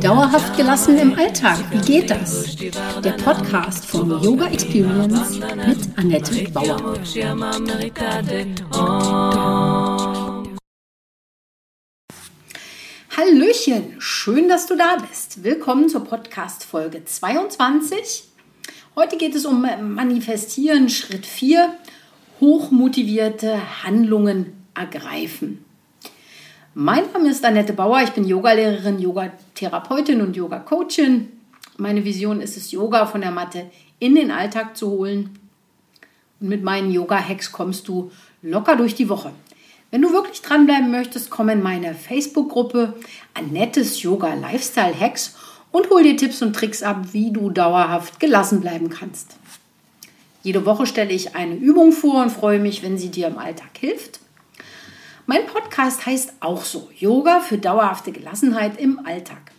Dauerhaft gelassen im Alltag, wie geht das? Der Podcast von Yoga Experience mit Annette Bauer. Hallöchen, schön, dass du da bist. Willkommen zur Podcast Folge 22. Heute geht es um Manifestieren, Schritt 4, hochmotivierte Handlungen ergreifen. Mein Name ist Annette Bauer, ich bin Yogalehrerin, Yogatherapeutin und Yoga-Coachin. Meine Vision ist es, Yoga von der Matte in den Alltag zu holen. Und mit meinen Yoga-Hacks kommst du locker durch die Woche. Wenn du wirklich dranbleiben möchtest, komm in meine Facebook-Gruppe Annettes Yoga Lifestyle Hacks und hol dir Tipps und Tricks ab, wie du dauerhaft gelassen bleiben kannst. Jede Woche stelle ich eine Übung vor und freue mich, wenn sie dir im Alltag hilft. Mein Podcast heißt auch so, Yoga für dauerhafte Gelassenheit im Alltag.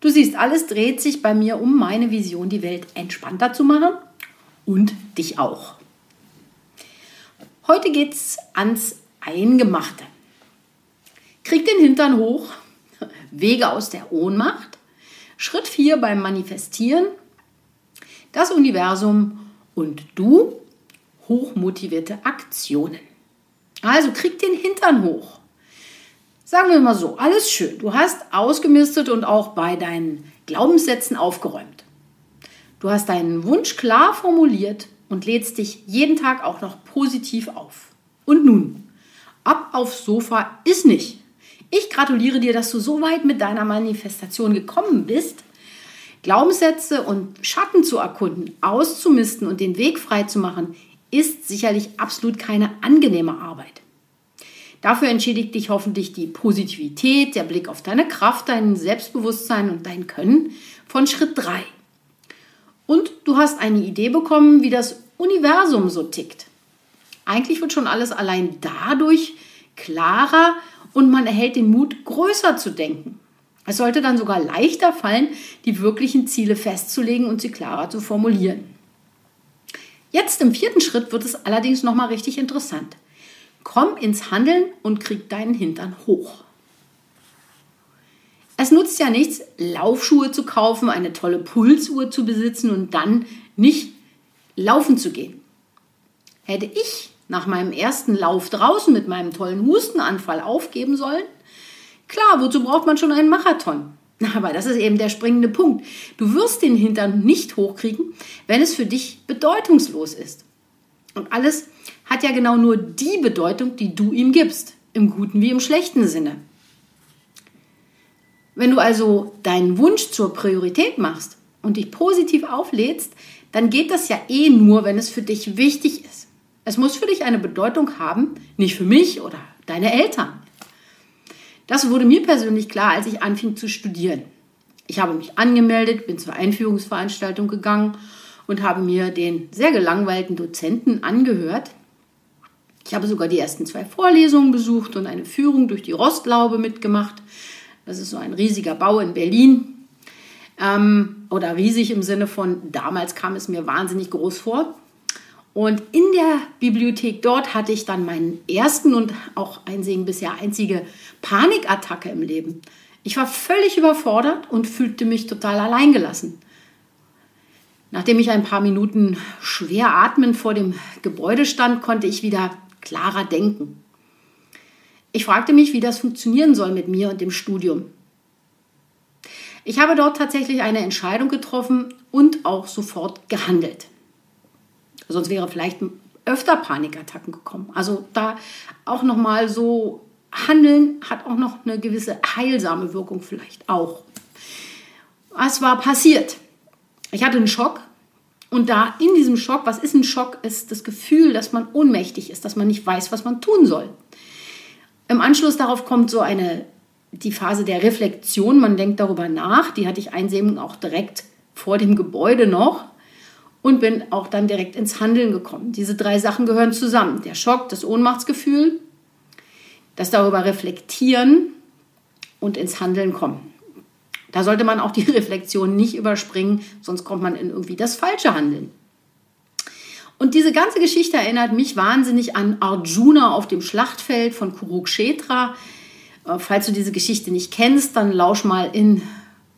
Du siehst, alles dreht sich bei mir um meine Vision, die Welt entspannter zu machen und dich auch. Heute geht es ans Eingemachte. Krieg den Hintern hoch, Wege aus der Ohnmacht. Schritt 4 beim Manifestieren. Das Universum und du hochmotivierte Aktionen. Also krieg den Hintern hoch. Sagen wir mal so, alles schön. Du hast ausgemistet und auch bei deinen Glaubenssätzen aufgeräumt. Du hast deinen Wunsch klar formuliert und lädst dich jeden Tag auch noch positiv auf. Und nun, ab aufs Sofa ist nicht. Ich gratuliere dir, dass du so weit mit deiner Manifestation gekommen bist. Glaubenssätze und Schatten zu erkunden, auszumisten und den Weg frei zu machen, ist sicherlich absolut keine angenehme Arbeit. Dafür entschädigt dich hoffentlich die Positivität, der Blick auf deine Kraft, dein Selbstbewusstsein und dein Können von Schritt 3. Und du hast eine Idee bekommen, wie das Universum so tickt. Eigentlich wird schon alles allein dadurch klarer und man erhält den Mut, größer zu denken. Es sollte dann sogar leichter fallen, die wirklichen Ziele festzulegen und sie klarer zu formulieren. Jetzt im vierten Schritt wird es allerdings nochmal richtig interessant. Komm ins Handeln und krieg deinen Hintern hoch. Es nutzt ja nichts, Laufschuhe zu kaufen, eine tolle Pulsuhr zu besitzen und dann nicht laufen zu gehen. Hätte ich nach meinem ersten Lauf draußen mit meinem tollen Hustenanfall aufgeben sollen? Klar, wozu braucht man schon einen Marathon? Aber das ist eben der springende Punkt. Du wirst den Hintern nicht hochkriegen, wenn es für dich bedeutungslos ist. Und alles hat ja genau nur die Bedeutung, die du ihm gibst, im guten wie im schlechten Sinne. Wenn du also deinen Wunsch zur Priorität machst und dich positiv auflädst, dann geht das ja eh nur, wenn es für dich wichtig ist. Es muss für dich eine Bedeutung haben, nicht für mich oder deine Eltern. Das wurde mir persönlich klar, als ich anfing zu studieren. Ich habe mich angemeldet, bin zur Einführungsveranstaltung gegangen und habe mir den sehr gelangweilten Dozenten angehört. Ich habe sogar die ersten zwei Vorlesungen besucht und eine Führung durch die Rostlaube mitgemacht. Das ist so ein riesiger Bau in Berlin. Ähm, oder riesig im Sinne von, damals kam es mir wahnsinnig groß vor. Und in der Bibliothek dort hatte ich dann meinen ersten und auch einsehen bisher einzige Panikattacke im Leben. Ich war völlig überfordert und fühlte mich total alleingelassen. Nachdem ich ein paar Minuten schwer atmend vor dem Gebäude stand, konnte ich wieder klarer denken. Ich fragte mich, wie das funktionieren soll mit mir und dem Studium. Ich habe dort tatsächlich eine Entscheidung getroffen und auch sofort gehandelt. Sonst wäre vielleicht öfter Panikattacken gekommen. Also da auch noch mal so handeln hat auch noch eine gewisse heilsame Wirkung vielleicht auch. Was war passiert? Ich hatte einen Schock und da in diesem Schock, was ist ein Schock, ist das Gefühl, dass man ohnmächtig ist, dass man nicht weiß, was man tun soll. Im Anschluss darauf kommt so eine die Phase der Reflexion, man denkt darüber nach, die hatte ich einsehen auch direkt vor dem Gebäude noch und bin auch dann direkt ins Handeln gekommen. Diese drei Sachen gehören zusammen. Der Schock, das Ohnmachtsgefühl, das darüber reflektieren und ins Handeln kommen. Da sollte man auch die Reflexion nicht überspringen, sonst kommt man in irgendwie das falsche Handeln. Und diese ganze Geschichte erinnert mich wahnsinnig an Arjuna auf dem Schlachtfeld von Kurukshetra. Äh, falls du diese Geschichte nicht kennst, dann lausch mal in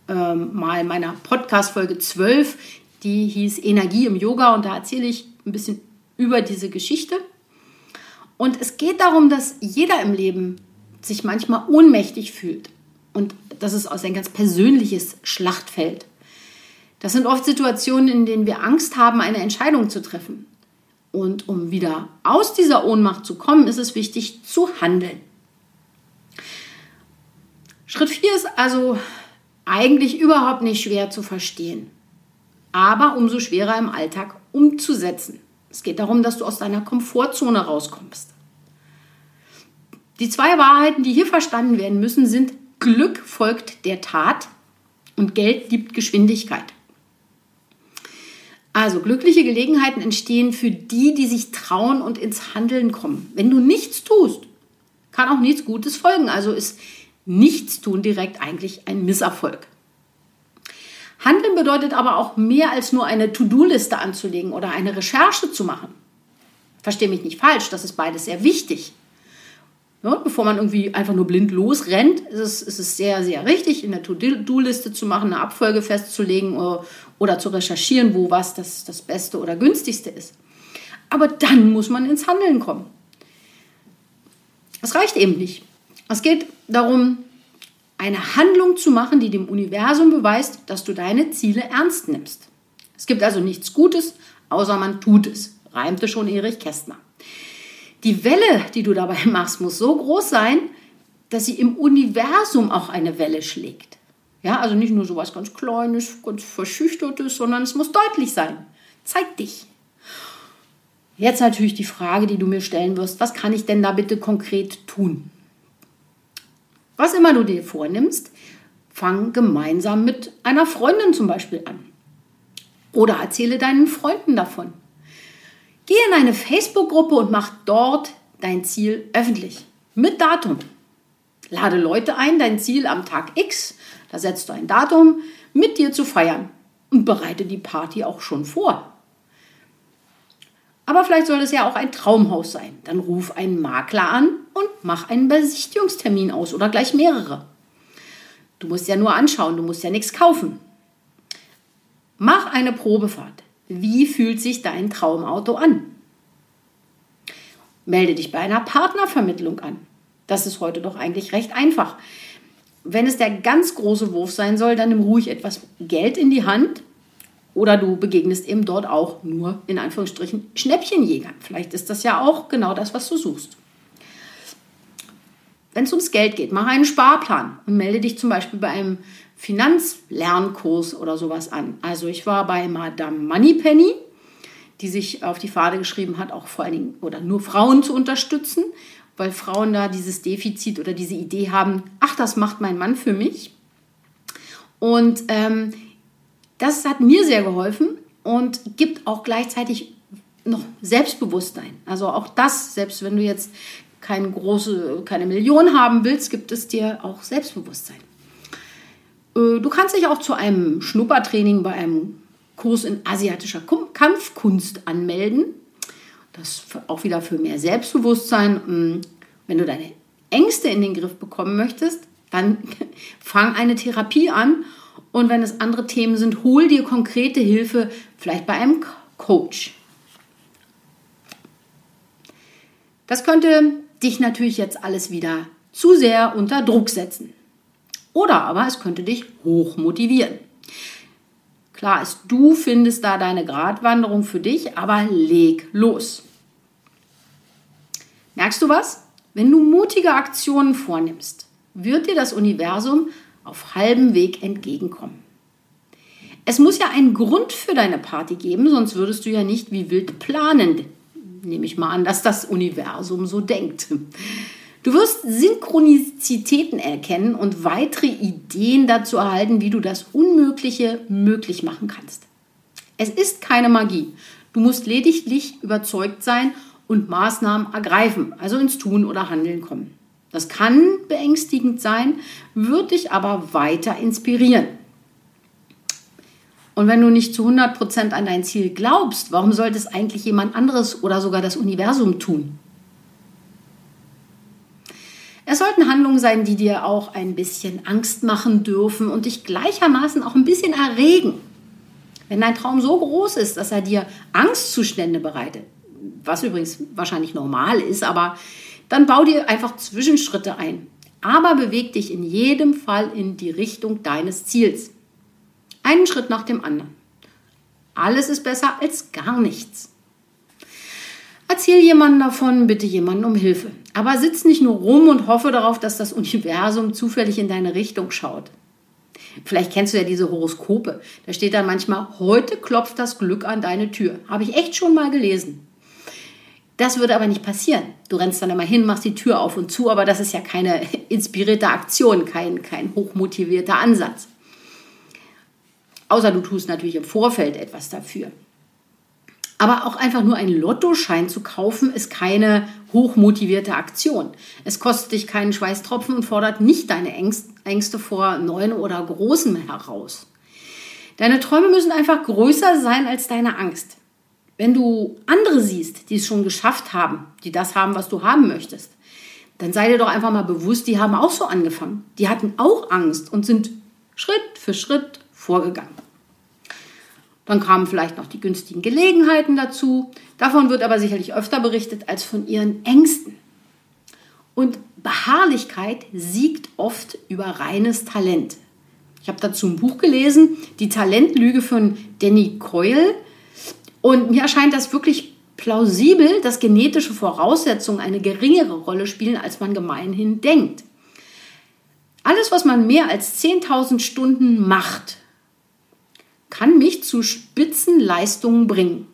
ähm, mal meiner Podcast-Folge 12, die hieß Energie im Yoga und da erzähle ich ein bisschen über diese Geschichte. Und es geht darum, dass jeder im Leben sich manchmal ohnmächtig fühlt. Und das ist aus ein ganz persönliches Schlachtfeld. Das sind oft Situationen, in denen wir Angst haben, eine Entscheidung zu treffen. Und um wieder aus dieser Ohnmacht zu kommen, ist es wichtig zu handeln. Schritt 4 ist also eigentlich überhaupt nicht schwer zu verstehen, aber umso schwerer im Alltag umzusetzen. Es geht darum, dass du aus deiner Komfortzone rauskommst. Die zwei Wahrheiten, die hier verstanden werden müssen, sind Glück folgt der Tat und Geld liebt Geschwindigkeit. Also glückliche Gelegenheiten entstehen für die, die sich trauen und ins Handeln kommen. Wenn du nichts tust, kann auch nichts Gutes folgen. Also ist Nichtstun direkt eigentlich ein Misserfolg. Handeln bedeutet aber auch mehr als nur eine To-Do-Liste anzulegen oder eine Recherche zu machen. Verstehe mich nicht falsch, das ist beides sehr wichtig. Ja, bevor man irgendwie einfach nur blind losrennt, ist es, ist es sehr, sehr richtig, in der To-Do-Liste zu machen, eine Abfolge festzulegen oder, oder zu recherchieren, wo was das, das Beste oder günstigste ist. Aber dann muss man ins Handeln kommen. Es reicht eben nicht. Es geht darum, eine Handlung zu machen, die dem Universum beweist, dass du deine Ziele ernst nimmst. Es gibt also nichts Gutes, außer man tut es, reimte schon Erich Kästner. Die Welle, die du dabei machst, muss so groß sein, dass sie im Universum auch eine Welle schlägt. Ja, also nicht nur so was ganz Kleines, ganz Verschüchtertes, sondern es muss deutlich sein. Zeig dich. Jetzt natürlich die Frage, die du mir stellen wirst, was kann ich denn da bitte konkret tun? Was immer du dir vornimmst, fang gemeinsam mit einer Freundin zum Beispiel an. Oder erzähle deinen Freunden davon. Geh in eine Facebook-Gruppe und mach dort dein Ziel öffentlich. Mit Datum. Lade Leute ein, dein Ziel am Tag X, da setzt du ein Datum, mit dir zu feiern. Und bereite die Party auch schon vor. Aber vielleicht soll es ja auch ein Traumhaus sein. Dann ruf einen Makler an und mach einen Besichtigungstermin aus oder gleich mehrere. Du musst ja nur anschauen, du musst ja nichts kaufen. Mach eine Probefahrt. Wie fühlt sich dein Traumauto an? Melde dich bei einer Partnervermittlung an. Das ist heute doch eigentlich recht einfach. Wenn es der ganz große Wurf sein soll, dann nimm ruhig etwas Geld in die Hand oder du begegnest eben dort auch nur in Anführungsstrichen Schnäppchenjägern. Vielleicht ist das ja auch genau das, was du suchst. Wenn es ums Geld geht, mach einen Sparplan und melde dich zum Beispiel bei einem Finanzlernkurs oder sowas an. Also ich war bei Madame Moneypenny, die sich auf die Fahne geschrieben hat, auch vor allen Dingen oder nur Frauen zu unterstützen, weil Frauen da dieses Defizit oder diese Idee haben, ach, das macht mein Mann für mich. Und ähm, das hat mir sehr geholfen und gibt auch gleichzeitig noch Selbstbewusstsein. Also auch das, selbst wenn du jetzt keine große, keine Million haben willst, gibt es dir auch Selbstbewusstsein. Äh, du kannst dich auch zu einem Schnuppertraining bei einem Kurs in asiatischer Kampfkunst anmelden. Das auch wieder für mehr Selbstbewusstsein. Hm, wenn du deine Ängste in den Griff bekommen möchtest, dann fang eine Therapie an. Und wenn es andere Themen sind, hol dir konkrete Hilfe, vielleicht bei einem Coach. Das könnte dich natürlich jetzt alles wieder zu sehr unter Druck setzen. Oder aber es könnte dich hoch motivieren. Klar ist, du findest da deine Gratwanderung für dich, aber leg los. Merkst du was? Wenn du mutige Aktionen vornimmst, wird dir das Universum auf halbem Weg entgegenkommen. Es muss ja einen Grund für deine Party geben, sonst würdest du ja nicht wie wild planen. Nehme ich mal an, dass das Universum so denkt. Du wirst Synchronizitäten erkennen und weitere Ideen dazu erhalten, wie du das Unmögliche möglich machen kannst. Es ist keine Magie. Du musst lediglich überzeugt sein und Maßnahmen ergreifen, also ins Tun oder Handeln kommen. Das kann beängstigend sein, wird dich aber weiter inspirieren. Und wenn du nicht zu 100% an dein Ziel glaubst, warum sollte es eigentlich jemand anderes oder sogar das Universum tun? Es sollten Handlungen sein, die dir auch ein bisschen Angst machen dürfen und dich gleichermaßen auch ein bisschen erregen. Wenn dein Traum so groß ist, dass er dir Angstzustände bereitet, was übrigens wahrscheinlich normal ist, aber dann bau dir einfach Zwischenschritte ein. Aber beweg dich in jedem Fall in die Richtung deines Ziels. Einen Schritt nach dem anderen. Alles ist besser als gar nichts. Erzähl jemandem davon, bitte jemanden um Hilfe. Aber sitz nicht nur rum und hoffe darauf, dass das Universum zufällig in deine Richtung schaut. Vielleicht kennst du ja diese Horoskope. Da steht dann manchmal, heute klopft das Glück an deine Tür. Habe ich echt schon mal gelesen. Das würde aber nicht passieren. Du rennst dann immer hin, machst die Tür auf und zu, aber das ist ja keine inspirierte Aktion, kein, kein hochmotivierter Ansatz. Außer du tust natürlich im Vorfeld etwas dafür. Aber auch einfach nur einen Lottoschein zu kaufen, ist keine hochmotivierte Aktion. Es kostet dich keinen Schweißtropfen und fordert nicht deine Ängste vor neuen oder großen heraus. Deine Träume müssen einfach größer sein als deine Angst. Wenn du andere siehst, die es schon geschafft haben, die das haben, was du haben möchtest, dann sei dir doch einfach mal bewusst, die haben auch so angefangen. Die hatten auch Angst und sind Schritt für Schritt vorgegangen. Dann kamen vielleicht noch die günstigen Gelegenheiten dazu. Davon wird aber sicherlich öfter berichtet als von ihren Ängsten. Und Beharrlichkeit siegt oft über reines Talent. Ich habe dazu ein Buch gelesen, Die Talentlüge von Danny Coyle. Und mir erscheint das wirklich plausibel, dass genetische Voraussetzungen eine geringere Rolle spielen, als man gemeinhin denkt. Alles, was man mehr als 10.000 Stunden macht, kann mich zu Spitzenleistungen bringen.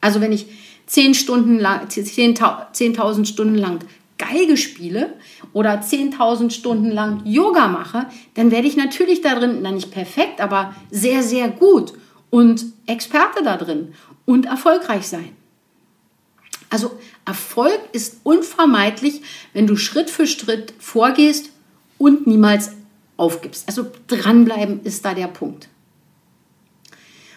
Also wenn ich 10 Stunden lang, 10.000 Stunden lang Geige spiele oder 10.000 Stunden lang Yoga mache, dann werde ich natürlich darin, na nicht perfekt, aber sehr, sehr gut und Experte da drin und erfolgreich sein. Also Erfolg ist unvermeidlich, wenn du Schritt für Schritt vorgehst und niemals aufgibst. Also dranbleiben ist da der Punkt.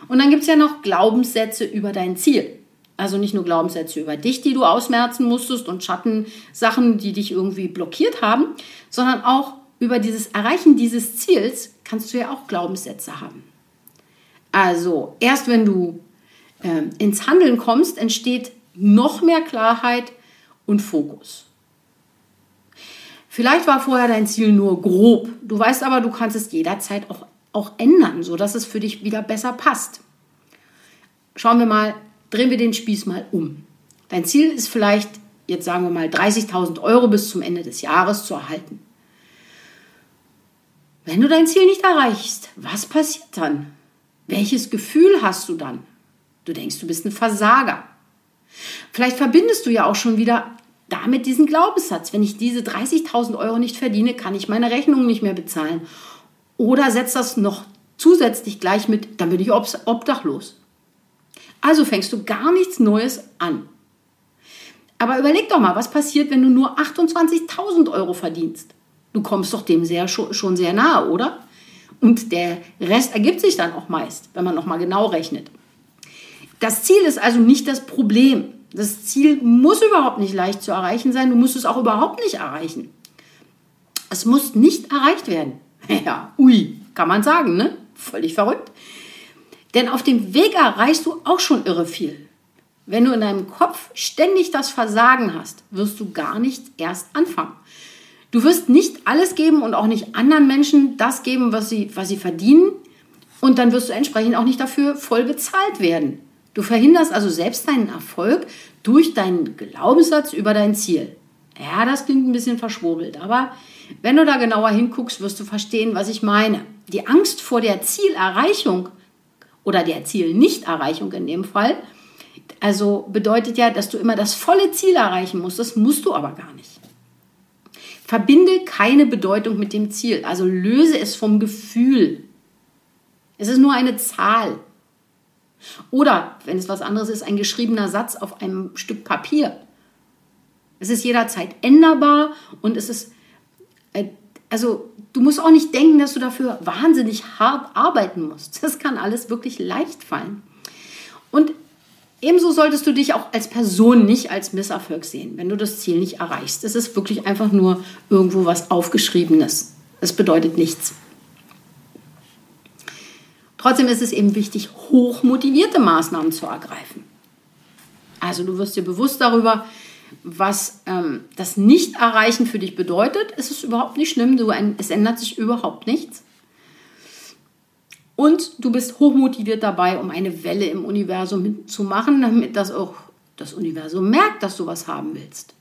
Und dann gibt es ja noch Glaubenssätze über dein Ziel. Also nicht nur Glaubenssätze über dich, die du ausmerzen musstest und Schattensachen, die dich irgendwie blockiert haben, sondern auch über dieses Erreichen dieses Ziels kannst du ja auch Glaubenssätze haben. Also erst wenn du äh, ins Handeln kommst, entsteht noch mehr Klarheit und Fokus. Vielleicht war vorher dein Ziel nur grob. Du weißt aber, du kannst es jederzeit auch auch ändern, sodass es für dich wieder besser passt. Schauen wir mal, drehen wir den Spieß mal um. Dein Ziel ist vielleicht, jetzt sagen wir mal, 30.000 Euro bis zum Ende des Jahres zu erhalten. Wenn du dein Ziel nicht erreichst, was passiert dann? Welches Gefühl hast du dann? Du denkst, du bist ein Versager. Vielleicht verbindest du ja auch schon wieder damit diesen Glaubenssatz, wenn ich diese 30.000 Euro nicht verdiene, kann ich meine Rechnung nicht mehr bezahlen. Oder setzt das noch zusätzlich gleich mit, dann bin ich obdachlos. Also fängst du gar nichts Neues an. Aber überleg doch mal, was passiert, wenn du nur 28.000 Euro verdienst? Du kommst doch dem sehr, schon sehr nahe, oder? Und der Rest ergibt sich dann auch meist, wenn man nochmal genau rechnet. Das Ziel ist also nicht das Problem. Das Ziel muss überhaupt nicht leicht zu erreichen sein. Du musst es auch überhaupt nicht erreichen. Es muss nicht erreicht werden. Ja, ui, kann man sagen, ne? Völlig verrückt. Denn auf dem Weg erreichst du auch schon irre viel. Wenn du in deinem Kopf ständig das Versagen hast, wirst du gar nicht erst anfangen. Du wirst nicht alles geben und auch nicht anderen Menschen das geben, was sie, was sie verdienen. Und dann wirst du entsprechend auch nicht dafür voll bezahlt werden. Du verhinderst also selbst deinen Erfolg durch deinen Glaubenssatz über dein Ziel. Ja, das klingt ein bisschen verschwurbelt, aber wenn du da genauer hinguckst, wirst du verstehen, was ich meine. Die Angst vor der Zielerreichung oder der Zielnichterreichung in dem Fall, also bedeutet ja, dass du immer das volle Ziel erreichen musst. Das musst du aber gar nicht. Verbinde keine Bedeutung mit dem Ziel, also löse es vom Gefühl. Es ist nur eine Zahl. Oder, wenn es was anderes ist, ein geschriebener Satz auf einem Stück Papier. Es ist jederzeit änderbar und es ist also du musst auch nicht denken, dass du dafür wahnsinnig hart arbeiten musst. Das kann alles wirklich leicht fallen. Und ebenso solltest du dich auch als Person nicht als Misserfolg sehen, wenn du das Ziel nicht erreichst. Es ist wirklich einfach nur irgendwo was Aufgeschriebenes. Es bedeutet nichts. Trotzdem ist es eben wichtig, hochmotivierte Maßnahmen zu ergreifen. Also du wirst dir bewusst darüber, was ähm, das Nicht-Erreichen für dich bedeutet. Es ist überhaupt nicht schlimm, du, es ändert sich überhaupt nichts. Und du bist hochmotiviert dabei, um eine Welle im Universum zu machen, damit das auch das Universum merkt, dass du was haben willst.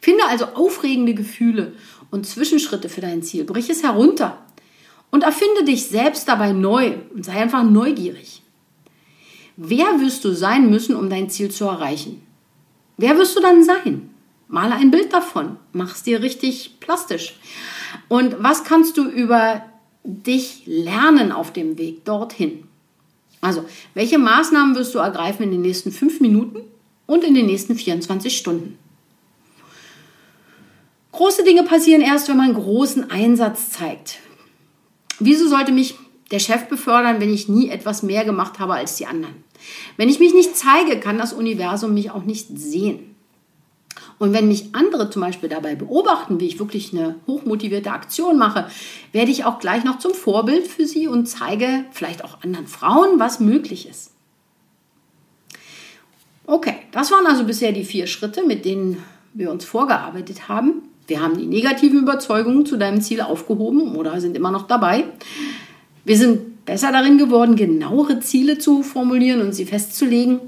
Finde also aufregende Gefühle und Zwischenschritte für dein Ziel. Brich es herunter und erfinde dich selbst dabei neu und sei einfach neugierig. Wer wirst du sein müssen, um dein Ziel zu erreichen? Wer wirst du dann sein? Male ein Bild davon, mach es dir richtig plastisch. Und was kannst du über dich lernen auf dem Weg dorthin? Also, welche Maßnahmen wirst du ergreifen in den nächsten fünf Minuten und in den nächsten 24 Stunden? Große Dinge passieren erst, wenn man großen Einsatz zeigt. Wieso sollte mich der Chef befördern, wenn ich nie etwas mehr gemacht habe als die anderen? Wenn ich mich nicht zeige, kann das Universum mich auch nicht sehen. Und wenn mich andere zum Beispiel dabei beobachten, wie ich wirklich eine hochmotivierte Aktion mache, werde ich auch gleich noch zum Vorbild für sie und zeige vielleicht auch anderen Frauen, was möglich ist. Okay, das waren also bisher die vier Schritte, mit denen wir uns vorgearbeitet haben. Wir haben die negativen Überzeugungen zu deinem Ziel aufgehoben oder sind immer noch dabei. Wir sind besser darin geworden, genauere Ziele zu formulieren und sie festzulegen.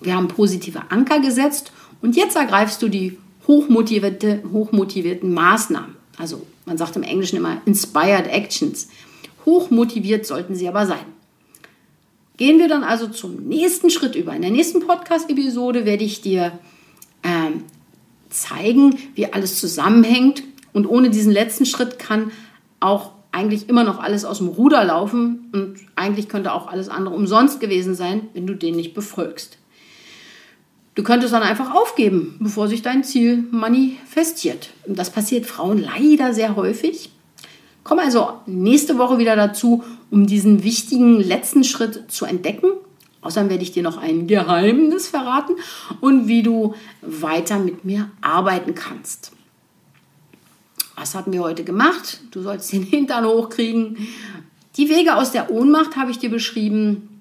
Wir haben positive Anker gesetzt und jetzt ergreifst du die hochmotivierte, hochmotivierten Maßnahmen. Also man sagt im Englischen immer Inspired Actions. Hochmotiviert sollten sie aber sein. Gehen wir dann also zum nächsten Schritt über. In der nächsten Podcast-Episode werde ich dir äh, zeigen, wie alles zusammenhängt. Und ohne diesen letzten Schritt kann auch eigentlich immer noch alles aus dem Ruder laufen und eigentlich könnte auch alles andere umsonst gewesen sein, wenn du den nicht befolgst. Du könntest dann einfach aufgeben, bevor sich dein Ziel manifestiert. Und das passiert Frauen leider sehr häufig. Komm also nächste Woche wieder dazu, um diesen wichtigen letzten Schritt zu entdecken. Außerdem werde ich dir noch ein Geheimnis verraten und wie du weiter mit mir arbeiten kannst. Was hatten wir heute gemacht? Du sollst den Hintern hochkriegen. Die Wege aus der Ohnmacht habe ich dir beschrieben.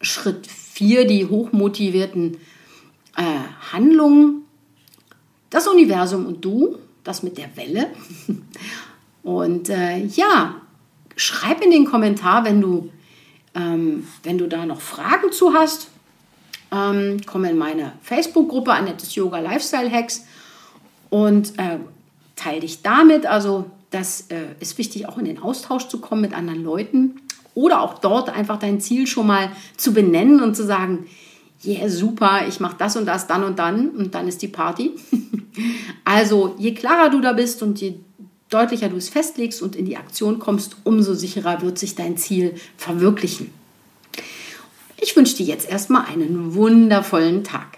Schritt 4, die hochmotivierten äh, Handlungen. Das Universum und du, das mit der Welle. Und äh, ja, schreib in den Kommentar, wenn du, ähm, wenn du da noch Fragen zu hast. Ähm, komm in meine Facebook-Gruppe Annettes Yoga Lifestyle Hacks und äh, teile dich damit. Also das äh, ist wichtig, auch in den Austausch zu kommen mit anderen Leuten oder auch dort einfach dein Ziel schon mal zu benennen und zu sagen, yeah, super, ich mache das und das dann und dann und dann ist die Party. also je klarer du da bist und je deutlicher du es festlegst und in die Aktion kommst, umso sicherer wird sich dein Ziel verwirklichen. Ich wünsche dir jetzt erstmal einen wundervollen Tag.